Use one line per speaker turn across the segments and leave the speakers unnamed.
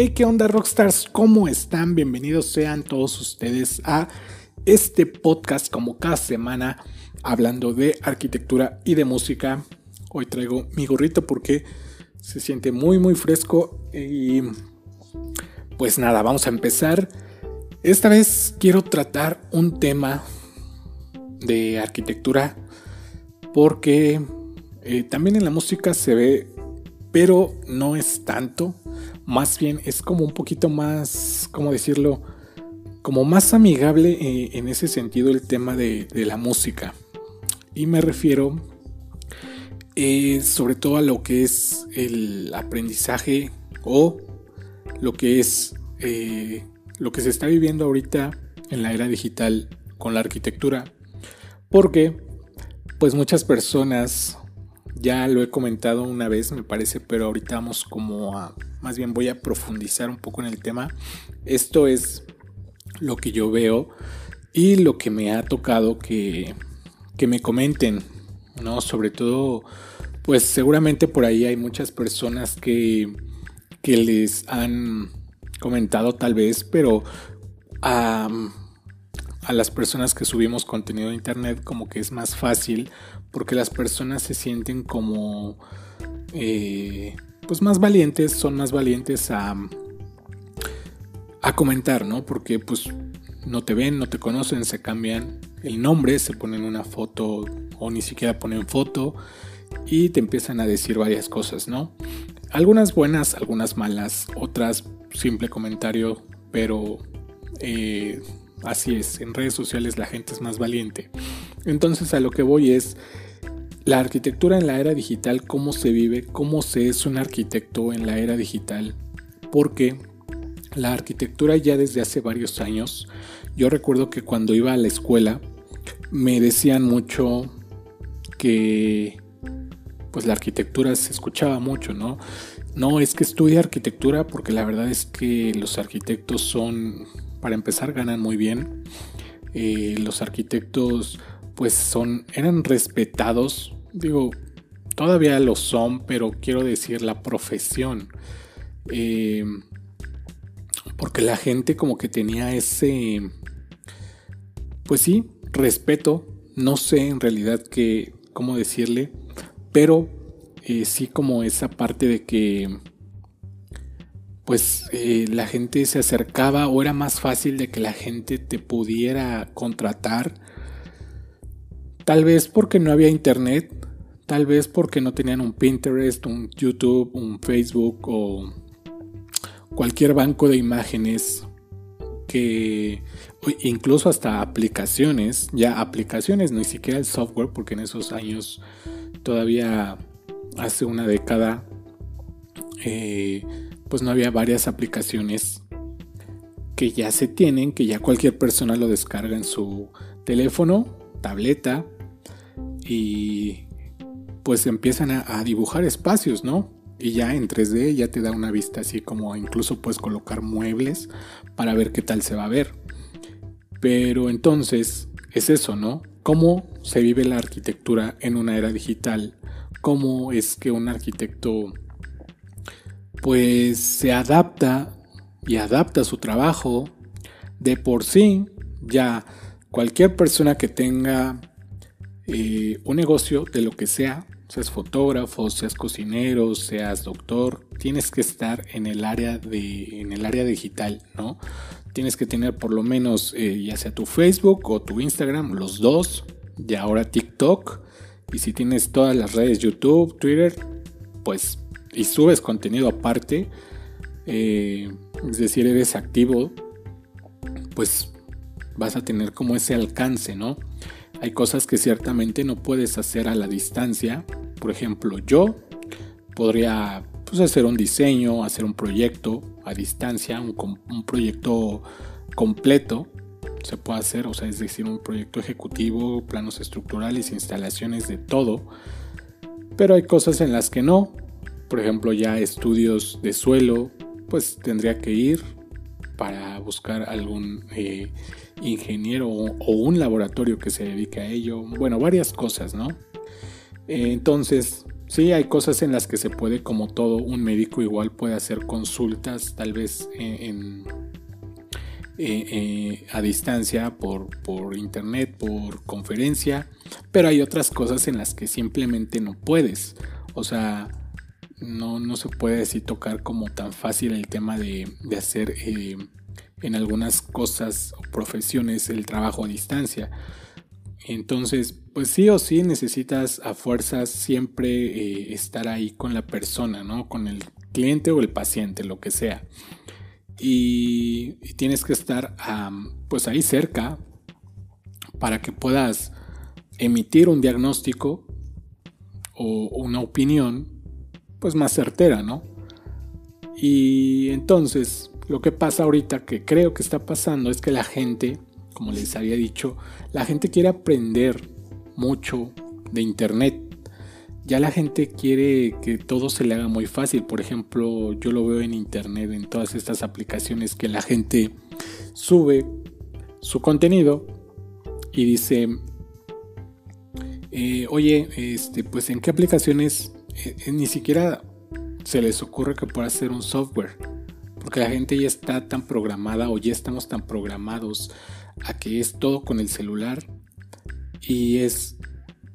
Hey, ¿qué onda Rockstars? ¿Cómo están? Bienvenidos sean todos ustedes a este podcast como cada semana hablando de arquitectura y de música. Hoy traigo mi gorrito porque se siente muy muy fresco y pues nada, vamos a empezar. Esta vez quiero tratar un tema de arquitectura porque eh, también en la música se ve, pero no es tanto más bien es como un poquito más, ¿cómo decirlo? Como más amigable eh, en ese sentido el tema de, la música. Y me refiero eh, sobre todo a lo que es el aprendizaje o lo que es eh, lo que se está viviendo ahorita en la era digital con la arquitectura. Porque pues muchas personas ya lo he comentado una vez, me parece, pero ahorita vamos como a, más bien voy a profundizar un poco en el tema. Esto es lo que yo veo y lo que me ha tocado que, que me comenten, ¿no? Sobre todo, pues seguramente por ahí hay muchas personas que, que les han comentado tal vez, pero a, a las personas que subimos contenido de internet como que es más fácil porque las personas se sienten como eh, pues más valientes, son más valientes a, a comentar, ¿no? Porque pues no te ven, no te conocen, se cambian el nombre, se ponen una foto o ni siquiera ponen foto y te empiezan a decir varias cosas, ¿no? Algunas buenas, algunas malas, otras simple comentario, pero eh, así es, en redes sociales la gente es más valiente. Entonces a lo que voy es la arquitectura en la era digital, cómo se vive, cómo se es un arquitecto en la era digital. Porque la arquitectura ya desde hace varios años, yo recuerdo que cuando iba a la escuela me decían mucho que pues la arquitectura se escuchaba mucho, ¿no? No, es que estudia arquitectura porque la verdad es que los arquitectos son, para empezar, ganan muy bien. Eh, los arquitectos pues son, eran respetados, digo, todavía lo son, pero quiero decir la profesión. Eh, porque la gente como que tenía ese, pues sí, respeto, no sé en realidad qué, cómo decirle, pero eh, sí como esa parte de que pues eh, la gente se acercaba o era más fácil de que la gente te pudiera contratar Tal vez porque no había internet, tal vez porque no tenían un Pinterest, un YouTube, un Facebook o cualquier banco de imágenes que incluso hasta aplicaciones, ya aplicaciones, ni siquiera el software, porque en esos años todavía hace una década, eh, pues no había varias aplicaciones que ya se tienen, que ya cualquier persona lo descarga en su teléfono, tableta y pues empiezan a, dibujar espacios, ¿no? Y ya en 3D ya te da una vista así como incluso puedes colocar muebles para ver qué tal se va a ver. Pero entonces es eso, ¿no? ¿Cómo se vive la arquitectura en una era digital? ¿Cómo es que un arquitecto pues se adapta y adapta su trabajo de por sí? Ya cualquier persona que tenga eh, un negocio de lo que sea, seas fotógrafo, seas cocinero, seas doctor, tienes que estar en el área de, en el área digital, ¿no? Tienes que tener por lo menos eh, ya sea tu Facebook o tu Instagram, los dos, y ahora TikTok, y si tienes todas las redes YouTube, Twitter, pues y subes contenido aparte, eh, es decir, eres activo, pues vas a tener como ese alcance, ¿no? Hay cosas que ciertamente no puedes hacer a la distancia. Por ejemplo, yo podría pues, hacer un diseño, hacer un proyecto a distancia, un, un proyecto completo se puede hacer, o sea, es decir, un proyecto ejecutivo, planos estructurales, instalaciones de todo. Pero hay cosas en las que no. Por ejemplo, ya estudios de suelo, pues tendría que ir para buscar algún eh, ingeniero o, un laboratorio que se dedique a ello. Bueno, varias cosas, ¿no? Eh, entonces, Sí, hay cosas en las que se puede, como todo, un médico igual puede hacer consultas, tal vez en, eh, eh, a distancia, por, por internet, por conferencia, pero hay otras cosas en las que simplemente no puedes. O sea, no, no se puede así tocar como tan fácil el tema de, de hacer eh, en algunas cosas o profesiones el trabajo a distancia. Entonces, pues sí o sí necesitas a fuerzas siempre eh, estar ahí con la persona, ¿no? Con el cliente o el paciente, lo que sea. Y, tienes que estar pues ahí cerca para que puedas emitir un diagnóstico o una opinión pues más certera, ¿no? Y entonces lo que pasa ahorita que creo que está pasando es que la gente, como les había dicho, la gente quiere aprender mucho de internet. Ya la gente quiere que todo se le haga muy fácil. Por ejemplo, yo lo veo en internet, en todas estas aplicaciones que la gente sube su contenido y dice, eh, oye, este, pues en qué aplicaciones ni siquiera se les ocurre que pueda hacer un software. Porque la gente ya está tan programada o ya estamos tan programados a que es todo con el celular. Y es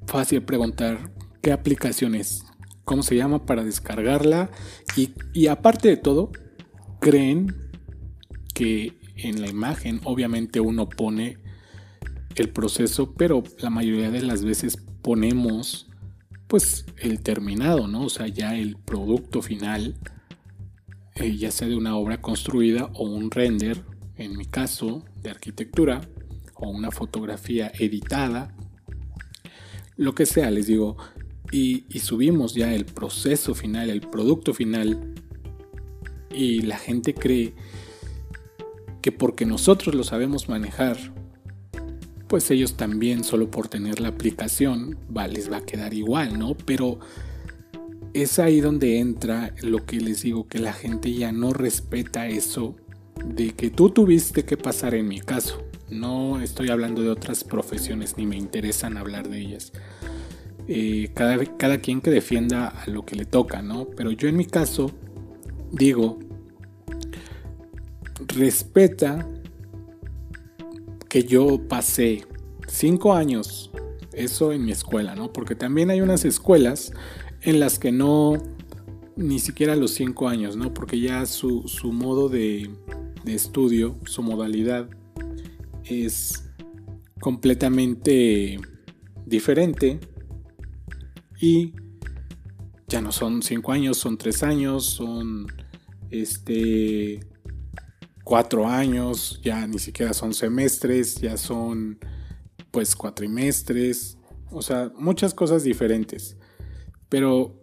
fácil preguntar qué aplicación es, cómo se llama para descargarla. Y, y aparte de todo, creen que en la imagen obviamente uno pone el proceso, pero la mayoría de las veces ponemos pues el terminado, ¿no? O sea, ya el producto final, eh, ya sea de una obra construida o un render, en mi caso, de arquitectura, o una fotografía editada, lo que sea, les digo, y, y subimos ya el proceso final, el producto final, y la gente cree que porque nosotros lo sabemos manejar, pues ellos también solo por tener la aplicación va, les va a quedar igual, ¿no? Pero es ahí donde entra lo que les digo, que la gente ya no respeta eso de que tú tuviste que pasar en mi caso. No estoy hablando de otras profesiones ni me interesan hablar de ellas. Eh, cada, cada quien que defienda a lo que le toca, ¿no? Pero yo en mi caso digo, respeta que yo pasé cinco años, eso en mi escuela, ¿no? Porque también hay unas escuelas en las que no, ni siquiera los cinco años, ¿no? Porque ya su, modo de, de estudio, su modalidad es completamente diferente y ya no son cinco años, son tres años, son este cuatro años, ya ni siquiera son semestres, ya son pues cuatrimestres, o sea, muchas cosas diferentes. Pero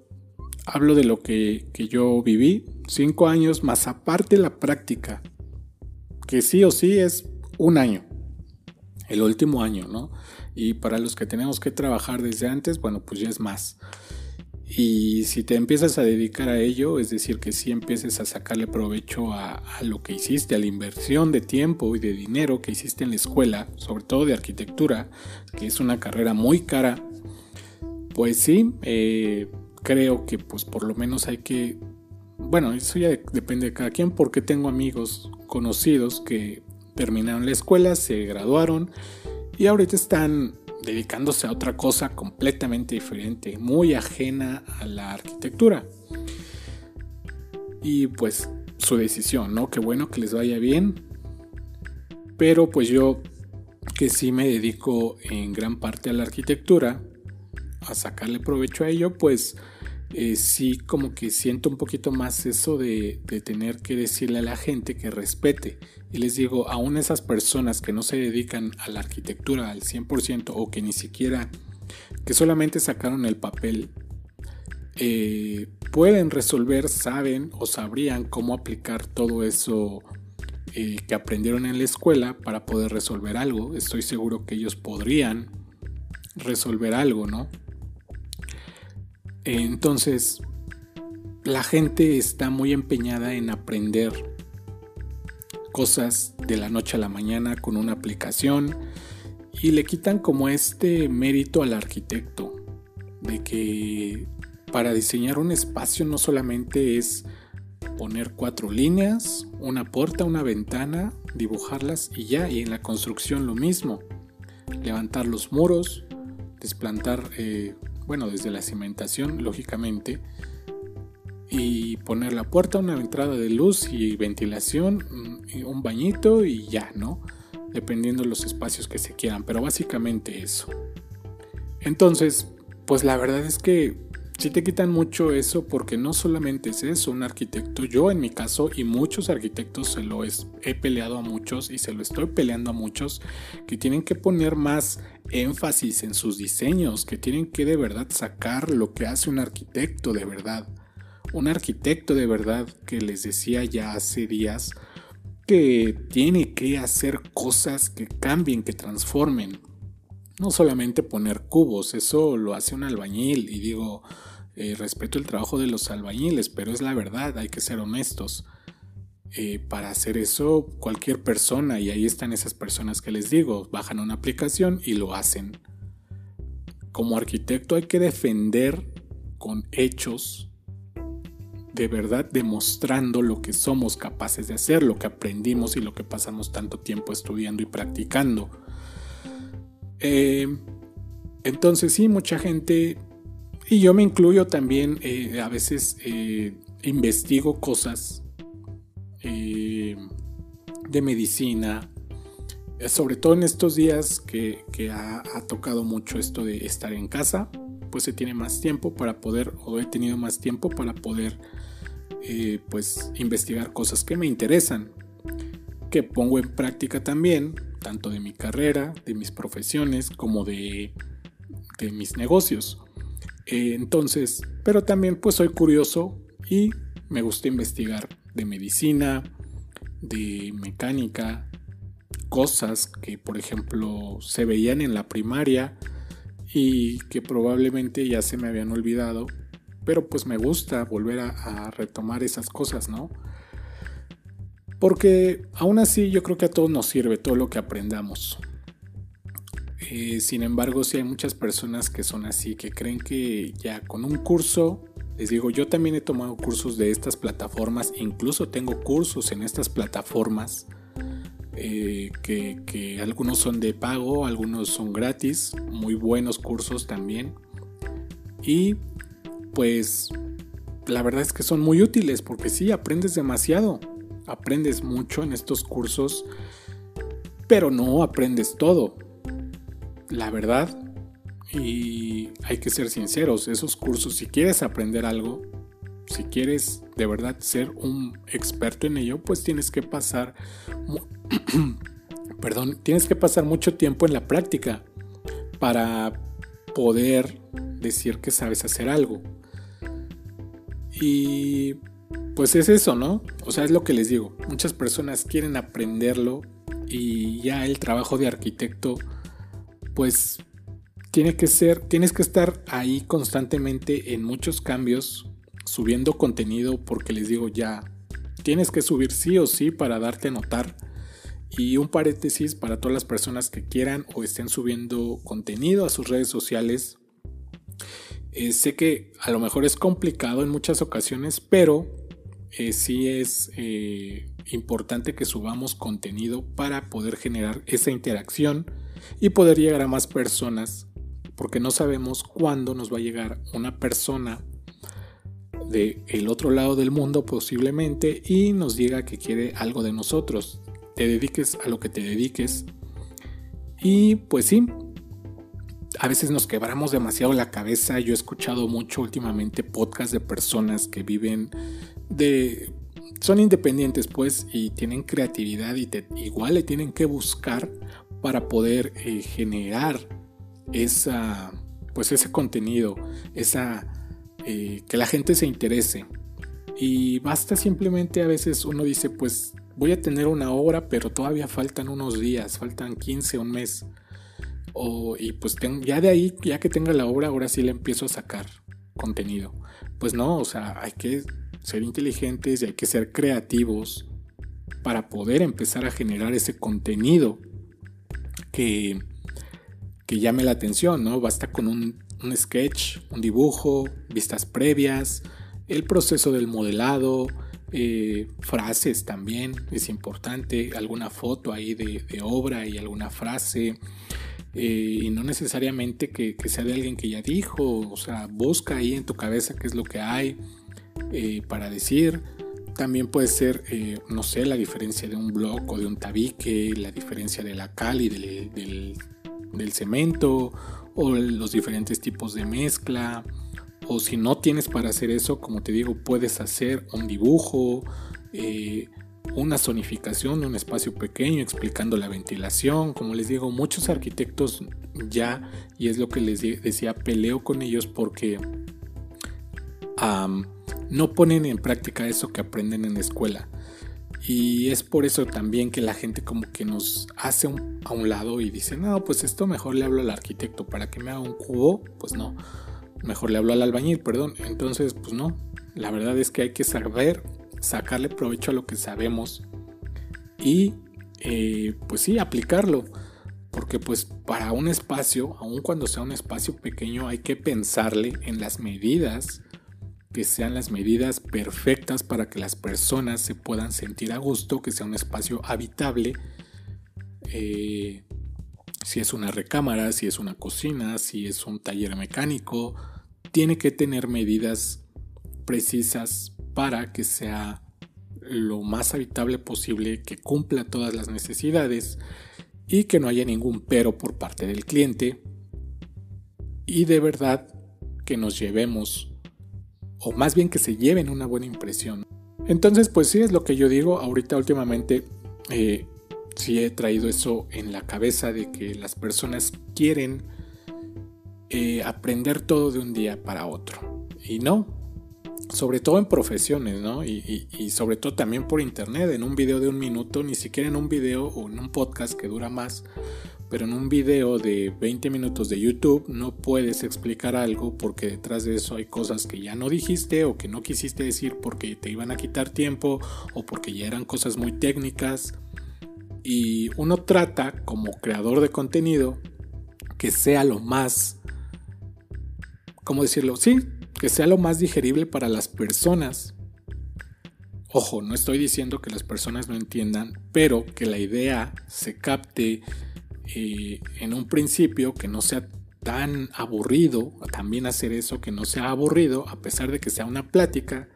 hablo de lo que, que yo viví, cinco años más aparte la práctica, que sí o sí es un año, el último año, ¿no? Y para los que tenemos que trabajar desde antes, bueno, pues ya es más. Y si te empiezas a dedicar a ello, es decir, que si empieces a sacarle provecho a, lo que hiciste, a la inversión de tiempo y de dinero que hiciste en la escuela, sobre todo de arquitectura, que es una carrera muy cara, pues sí, eh, creo que pues por lo menos hay que, bueno, eso ya depende de cada quien, porque tengo amigos conocidos que terminaron la escuela, se graduaron y ahorita están dedicándose a otra cosa completamente diferente, muy ajena a la arquitectura. Y pues su decisión, ¿no? Qué bueno que les vaya bien. Pero pues yo que sí me dedico en gran parte a la arquitectura, a sacarle provecho a ello, pues eh, sí como que siento un poquito más eso de, tener que decirle a la gente que respete. Y les digo, aún esas personas que no se dedican a la arquitectura al 100% o que ni siquiera, que solamente sacaron el papel, eh, pueden resolver, saben o sabrían cómo aplicar todo eso eh, que aprendieron en la escuela para poder resolver algo. Estoy seguro que ellos podrían resolver algo, ¿no? Entonces, la gente está muy empeñada en aprender cosas de la noche a la mañana con una aplicación y le quitan como este mérito al arquitecto de que para diseñar un espacio no solamente es poner cuatro líneas, una puerta, una ventana, dibujarlas y ya, y en la construcción lo mismo. Levantar los muros, desplantar, eh, bueno, desde la cimentación, lógicamente, y poner la puerta, una entrada de luz y ventilación, mm, un bañito y ya, ¿no? Dependiendo de los espacios que se quieran, pero básicamente eso. Entonces, pues la verdad es que si te quitan mucho eso porque no solamente es eso, un arquitecto, yo en mi caso y muchos arquitectos se lo he peleado a muchos y se lo estoy peleando a muchos que tienen que poner más énfasis en sus diseños, que tienen que de verdad sacar lo que hace un arquitecto de verdad un arquitecto de verdad que les decía ya hace días que tiene que hacer cosas que cambien, que transformen. No solamente poner cubos, eso lo hace un albañil y digo, eh, respeto el trabajo de los albañiles, pero es la verdad, hay que ser honestos. Eh, para hacer eso cualquier persona, y ahí están esas personas que les digo, bajan una aplicación y lo hacen. Como arquitecto hay que defender con hechos de verdad demostrando lo que somos capaces de hacer, lo que aprendimos y lo que pasamos tanto tiempo estudiando y practicando. Eh, entonces sí, mucha gente, y yo me incluyo también, eh, a veces eh, investigo cosas de medicina, sobre todo en estos días que, ha, ha tocado mucho esto de estar en casa, pues se tiene más tiempo para poder, o he tenido más tiempo para poder, eh, pues investigar cosas que me interesan, que pongo en práctica también, tanto de mi carrera, de mis profesiones, como de, de mis negocios. Eh, entonces, pero también pues soy curioso y me gusta investigar de medicina, de mecánica, cosas que por ejemplo se veían en la primaria y que probablemente ya se me habían olvidado, pero pues me gusta volver a, retomar esas cosas, ¿no? Porque aún así yo creo que a todos nos sirve todo lo que aprendamos. Eh, sin embargo, sí hay muchas personas que son así, que creen que ya con un curso, les digo, yo también he tomado cursos de estas plataformas, incluso tengo cursos en estas plataformas eh, que, algunos son de pago, algunos son gratis, muy buenos cursos también. Y pues la verdad es que son muy útiles porque sí, aprendes demasiado, aprendes mucho en estos cursos, pero no aprendes todo. La verdad, y hay que ser sinceros, esos cursos, si quieres aprender algo, si quieres de verdad ser un experto en ello, pues tienes que pasar perdón, tienes que pasar mucho tiempo en la práctica para poder decir que sabes hacer algo. Y pues es eso, ¿no? O sea, es lo que les digo. Muchas personas quieren aprenderlo y ya el trabajo de arquitecto, pues tiene que ser, tienes que estar ahí constantemente en muchos cambios, subiendo contenido, porque les digo ya, tienes que subir sí o sí para darte notar y un paréntesis para todas las personas que quieran o estén subiendo contenido a sus redes sociales. Eh, sé que a lo mejor es complicado en muchas ocasiones, pero eh, sí es eh, importante que subamos contenido para poder generar esa interacción y poder llegar a más personas, porque no sabemos cuándo nos va a llegar una persona de el otro lado del mundo posiblemente y nos diga que quiere algo de nosotros te dediques a lo que te dediques. Y pues sí, a veces nos quebramos demasiado la cabeza. Yo he escuchado mucho últimamente podcasts de personas que viven de... Son independientes pues y tienen creatividad y igual le tienen que buscar para poder eh, generar esa, pues ese contenido, esa, eh, que la gente se interese. Y basta simplemente a veces uno dice pues voy a tener una obra, pero todavía faltan unos días, faltan 15, un mes. O, y pues ya de ahí, ya que tenga la obra, ahora sí le empiezo a sacar contenido. Pues no, o sea, hay que ser inteligentes y hay que ser creativos para poder empezar a generar ese contenido que, que llame la atención, ¿no? Basta con un, un sketch, un dibujo, vistas previas, el proceso del modelado, eh, frases también es importante, alguna foto ahí de, obra y alguna frase. Eh, y no necesariamente que, sea de alguien que ya dijo, o sea, busca ahí en tu cabeza qué es lo que hay eh, para decir. También puede ser, no sé, la diferencia de un blog o de un tabique, la diferencia de la cal y del, del cemento, o los diferentes tipos de mezcla, o si no tienes para hacer eso, como te digo, puedes hacer un dibujo, eh, una zonificación de un espacio pequeño explicando la ventilación. Como les digo, muchos arquitectos ya, y es lo que les decía, peleo con ellos porque no ponen en práctica eso que aprenden en la escuela. Y es por eso también que la gente como que nos hace a un lado y dice, no, pues esto mejor le hablo al arquitecto para que me haga un cubo. Pues no, mejor le hablo al albañil, perdón. Entonces, pues no, la verdad es que hay que saber sacarle provecho a lo que sabemos y eh, pues sí, aplicarlo. Porque pues para un espacio, aun cuando sea un espacio pequeño, hay que pensarle en las medidas, que sean las medidas perfectas para que las personas se puedan sentir a gusto, que sea un espacio habitable. Eh, si es una recámara, si es una cocina, si es un taller mecánico, tiene que tener medidas precisas para que sea lo más habitable posible, que cumpla todas las necesidades y que no haya ningún pero por parte del cliente y de verdad que nos llevemos o más bien que se lleven una buena impresión. Entonces pues sí es lo que yo digo, ahorita últimamente eh, sí he traído eso en la cabeza de que las personas quieren eh, aprender todo de un día para otro. Y no, sobre todo en profesiones, ¿no? Y, sobre todo también por internet, en un video de un minuto, ni siquiera en un video o en un podcast que dura más, pero en un video de 20 minutos de YouTube no puedes explicar algo porque detrás de eso hay cosas que ya no dijiste o que no quisiste decir porque te iban a quitar tiempo o porque ya eran cosas muy técnicas. Y uno trata como creador de contenido que sea lo más ¿cómo decirlo? Sí, que sea lo más digerible para las personas. Ojo, no estoy diciendo que las personas no entiendan, pero que la idea se capte eh, en un principio, que no sea tan aburrido, también hacer eso, que no sea aburrido, a pesar de que sea una plática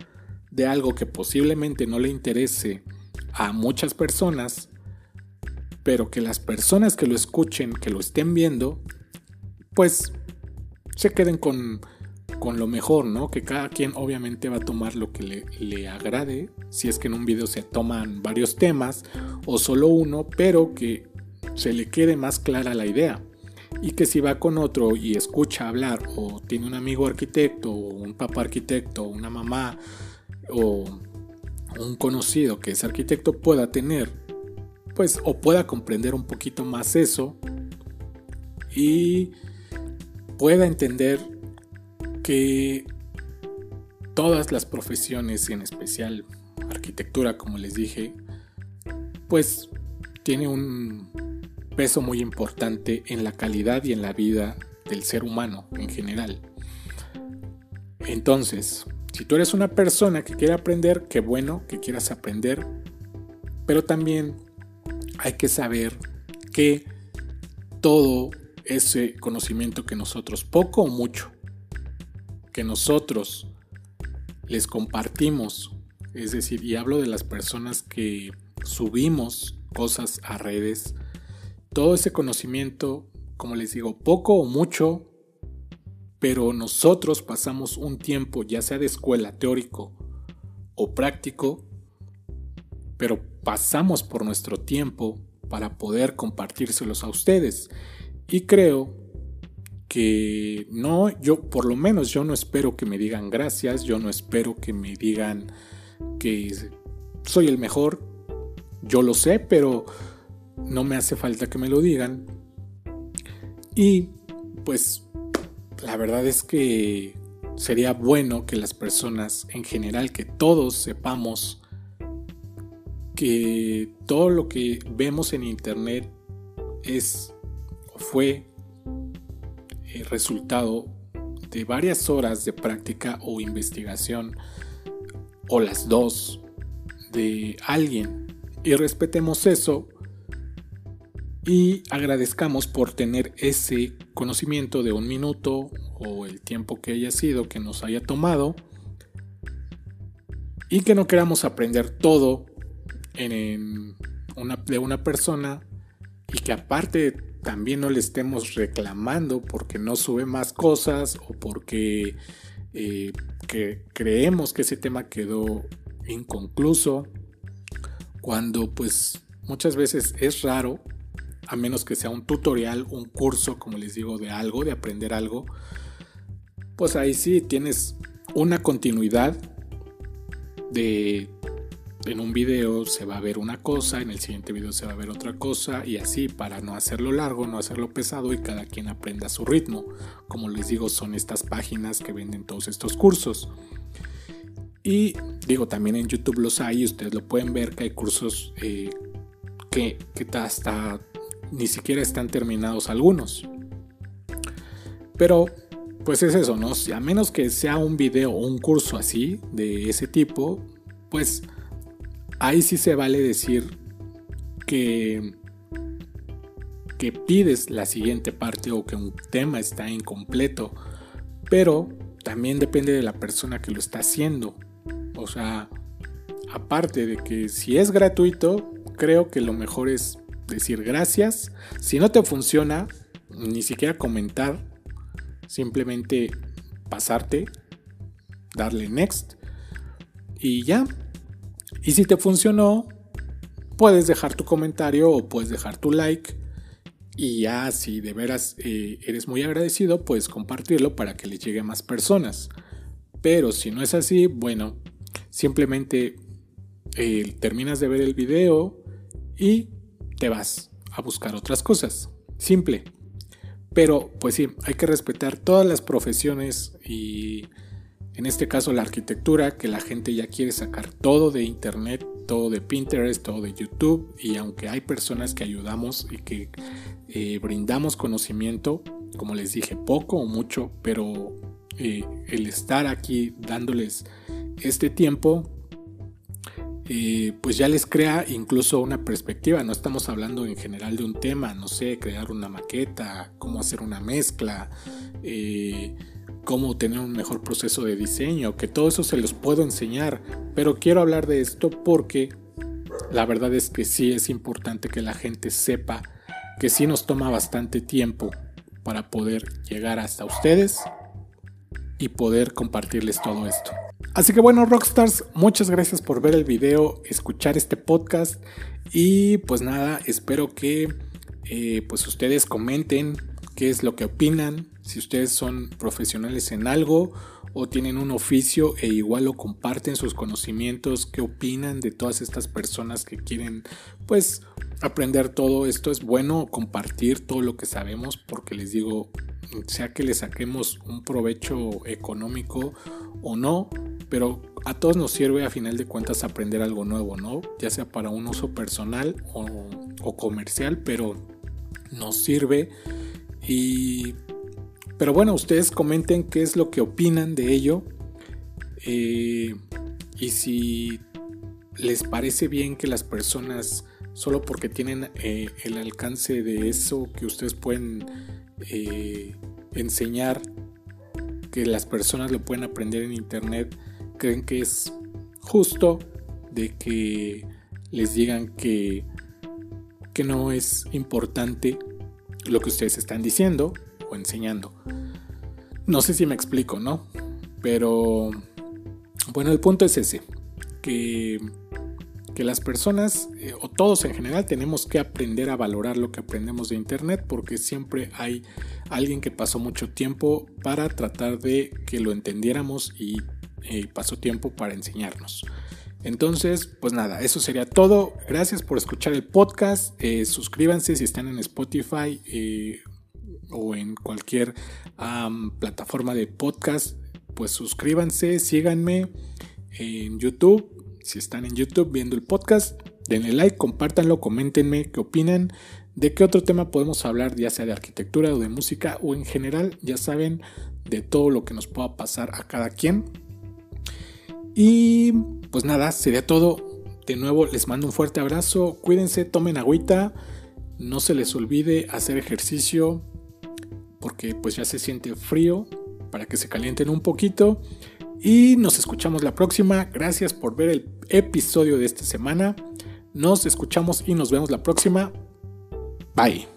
de algo que posiblemente no le interese a muchas personas, pero que las personas que lo escuchen, que lo estén viendo, pues se queden con, lo mejor, ¿no? Que cada quien obviamente va a tomar lo que le, le, agrade, si es que en un video se toman varios temas o solo uno, pero que se le quede más clara la idea. Y que si va con otro y escucha hablar o tiene un amigo arquitecto o un papá arquitecto o una mamá o un conocido que es arquitecto pueda tener pues o pueda comprender un poquito más eso y pueda entender que todas las profesiones, en especial arquitectura, como les dije, pues tiene un peso muy importante en la calidad y en la vida del ser humano en general. Entonces, si tú eres una persona que quiere aprender, qué bueno que quieras aprender, pero también hay que saber que todo ese conocimiento que nosotros, poco o mucho, que nosotros les compartimos, es decir, y hablo de las personas que subimos cosas a redes, todo ese conocimiento, como les digo, poco o mucho, pero nosotros pasamos un tiempo, ya sea de escuela, teórico o práctico, pero pasamos por nuestro tiempo para poder compartírselos a ustedes. Y creo que no, yo por lo menos yo no espero que me digan gracias, yo no espero que me digan que soy el mejor, yo lo sé, pero no me hace falta que me lo digan. Y pues la verdad es que sería bueno que las personas en general, que todos sepamos que todo lo que vemos en internet es fue el resultado de varias horas de práctica o investigación o las dos de alguien y respetemos eso y agradezcamos por tener ese conocimiento de un minuto o el tiempo que haya sido que nos haya tomado y que no queramos aprender todo en una, de una persona y que aparte también no le estemos reclamando porque no sube más cosas o porque eh, que creemos que ese tema quedó inconcluso cuando pues muchas veces es raro a menos que sea un tutorial, un curso, como les digo, de algo, de aprender algo, pues ahí sí tienes una continuidad de en un video se va a ver una cosa, en el siguiente video se va a ver otra cosa y así para no hacerlo largo, no hacerlo pesado y cada quien aprenda a su ritmo. Como les digo, son estas páginas que venden todos estos cursos. Y digo, también en YouTube los hay, ustedes lo pueden ver que hay cursos eh, que, que hasta ni siquiera están terminados algunos. Pero, pues es eso, ¿no? a menos que sea un video o un curso así, de ese tipo, pues ahí sí se vale decir que, que pides la siguiente parte o que un tema está incompleto. Pero también depende de la persona que lo está haciendo. O sea, aparte de que si es gratuito, creo que lo mejor es decir gracias. Si no te funciona, ni siquiera comentar, simplemente pasarte, darle next y ya. Y si te funcionó, puedes dejar tu comentario o puedes dejar tu like. Y ya si de veras eh, eres muy agradecido, puedes compartirlo para que le llegue a más personas. Pero si no es así, bueno, simplemente eh, terminas de ver el video y te vas a buscar otras cosas. Simple. Pero pues sí, hay que respetar todas las profesiones y en este caso la arquitectura, que la gente ya quiere sacar todo de internet, todo de Pinterest, todo de YouTube y aunque hay personas que ayudamos y que eh, brindamos conocimiento, como les dije, poco o mucho, pero eh, el estar aquí dándoles este tiempo pues ya les crea incluso una perspectiva. No estamos hablando en general de un tema, no sé, crear una maqueta, cómo hacer una mezcla, eh, cómo tener un mejor proceso de diseño, que todo eso se los puedo enseñar. Pero quiero hablar de esto porque la verdad es que sí es importante que la gente sepa que sí nos toma bastante tiempo para poder llegar hasta ustedes y poder compartirles todo esto. Así que bueno, Rockstars, muchas gracias por ver el video, escuchar este podcast y pues nada, espero que eh, pues ustedes comenten qué es lo que opinan, si ustedes son profesionales en algo o tienen un oficio e igual lo comparten sus conocimientos, qué opinan de todas estas personas que quieren pues aprender todo esto. Es bueno compartir todo lo que sabemos porque les digo, sea que le saquemos un provecho económico o no, pero a todos nos sirve a final de cuentas aprender algo nuevo, ¿no? Ya sea para un uso personal o, comercial, pero nos sirve y... Pero bueno, ustedes comenten qué es lo que opinan de ello. Eh, y si les parece bien que las personas, solo porque tienen eh, el alcance de eso que ustedes pueden eh, enseñar, que las personas lo pueden aprender en internet, creen que es justo de que les digan que, que no es importante lo que ustedes están diciendo o enseñando. No sé si me explico, ¿no? Pero bueno, el punto es ese, que, que las personas eh, o todos en general tenemos que aprender a valorar lo que aprendemos de Internet porque siempre hay alguien que pasó mucho tiempo para tratar de que lo entendiéramos y y pasó tiempo para enseñarnos. Entonces, pues nada, eso sería todo. Gracias por escuchar el podcast. Eh, suscríbanse si están en Spotify eh, o en cualquier plataforma de podcast. Pues suscríbanse, síganme en YouTube. Si están en YouTube viendo el podcast, denle like, compártanlo, coméntenme qué opinan. ¿De qué otro tema podemos hablar, ya sea de arquitectura o de música o en general? Ya saben, de todo lo que nos pueda pasar a cada quien. Y pues nada, sería todo. De nuevo les mando un fuerte abrazo. Cuídense, tomen agüita. No se les olvide hacer ejercicio porque pues ya se siente frío para que se calienten un poquito. Y nos escuchamos la próxima. Gracias por ver el episodio de esta semana. Nos escuchamos y nos vemos la próxima. Bye.